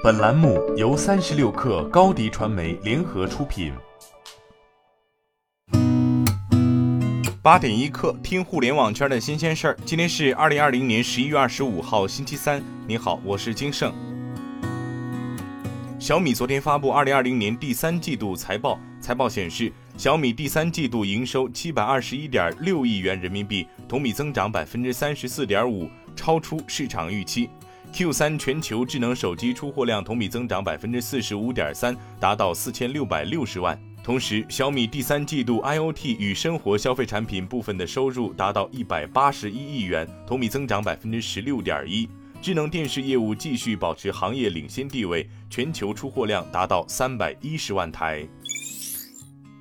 本栏目由三十六氪高低传媒联合出品。八点一刻，听互联网圈的新鲜事儿。今天是二零二零年十一月二十五号，星期三。你好，我是金盛。小米昨天发布二零二零年第三季度财报，财报显示，小米第三季度营收七百二十一点六亿元人民币，同比增长百分之三十四点五，超出市场预期。Q 三全球智能手机出货量同比增长百分之四十五点三，达到四千六百六十万。同时，小米第三季度 IoT 与生活消费产品部分的收入达到一百八十一亿元，同比增长百分之十六点一。智能电视业务继续保持行业领先地位，全球出货量达到三百一十万台。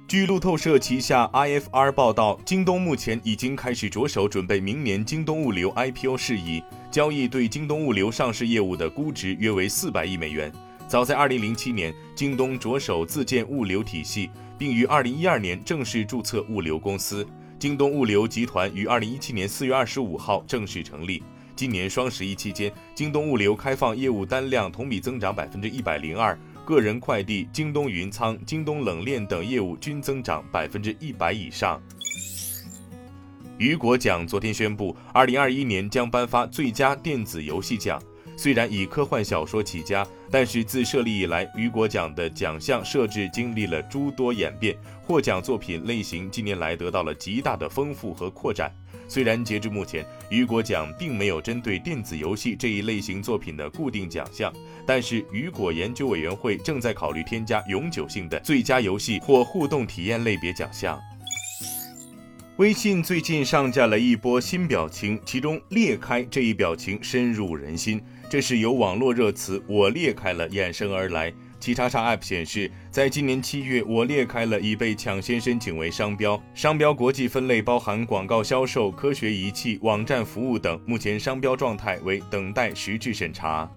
据路透社旗下 IFR 报道，京东目前已经开始着手准备明年京东物流 IPO 事宜，交易对京东物流上市业务的估值约为四百亿美元。早在2007年，京东着手自建物流体系，并于2012年正式注册物流公司。京东物流集团于2017年4月25号正式成立。今年双十一期间，京东物流开放业务单量同比增长百分之一百零二。个人快递、京东云仓、京东冷链等业务均增长百分之一百以上。雨果奖昨天宣布，二零二一年将颁发最佳电子游戏奖。虽然以科幻小说起家，但是自设立以来，雨果奖的奖项设置经历了诸多演变，获奖作品类型近年来得到了极大的丰富和扩展。虽然截至目前，雨果奖并没有针对电子游戏这一类型作品的固定奖项，但是雨果研究委员会正在考虑添加永久性的最佳游戏或互动体验类别奖项。微信最近上架了一波新表情，其中“裂开”这一表情深入人心。这是由网络热词“我裂开了”衍生而来。七叉叉 App 显示，在今年七月，“我裂开了”已被抢先申请为商标。商标国际分类包含广告销售、科学仪器、网站服务等。目前商标状态为等待实质审查。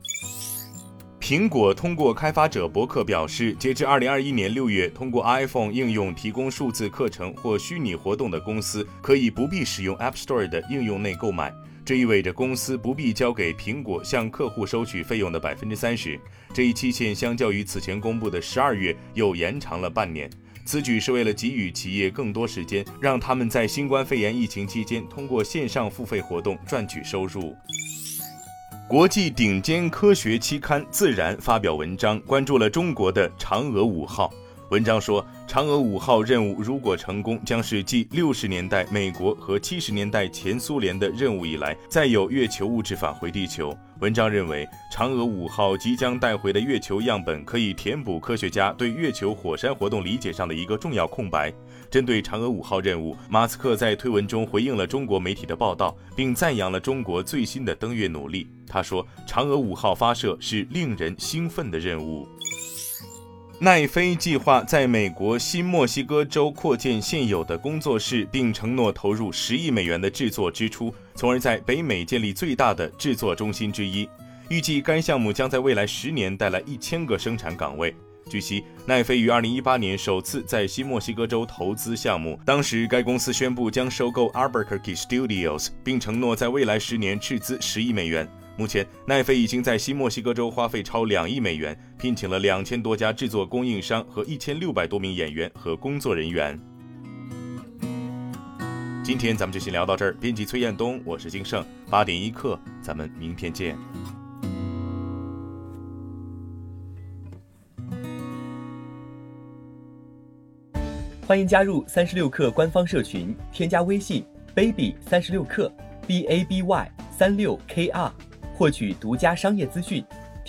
苹果通过开发者博客表示，截至二零二一年六月，通过 iPhone 应用提供数字课程或虚拟活动的公司，可以不必使用 App Store 的应用内购买。这意味着公司不必交给苹果向客户收取费用的百分之三十。这一期限相较于此前公布的十二月又延长了半年。此举是为了给予企业更多时间，让他们在新冠肺炎疫情期间通过线上付费活动赚取收入。国际顶尖科学期刊《自然》发表文章，关注了中国的嫦娥五号。文章说，嫦娥五号任务如果成功，将是继六十年代美国和七十年代前苏联的任务以来，再有月球物质返回地球。文章认为，嫦娥五号即将带回的月球样本可以填补科学家对月球火山活动理解上的一个重要空白。针对嫦娥五号任务，马斯克在推文中回应了中国媒体的报道，并赞扬了中国最新的登月努力。他说：“嫦娥五号发射是令人兴奋的任务。”奈飞计划在美国新墨西哥州扩建现有的工作室，并承诺投入十亿美元的制作支出，从而在北美建立最大的制作中心之一。预计该项目将在未来十年带来一千个生产岗位。据悉，奈飞于二零一八年首次在新墨西哥州投资项目，当时该公司宣布将收购 Albuquerque Studios，并承诺在未来十年斥资十亿美元。目前，奈飞已经在新墨西哥州花费超两亿美元，聘请了两千多家制作供应商和一千六百多名演员和工作人员。今天咱们就先聊到这儿。编辑崔彦东，我是金盛，八点一刻，咱们明天见。欢迎加入三十六氪官方社群，添加微信 baby 三十六氪 b a b y 三六 k r。获取独家商业资讯，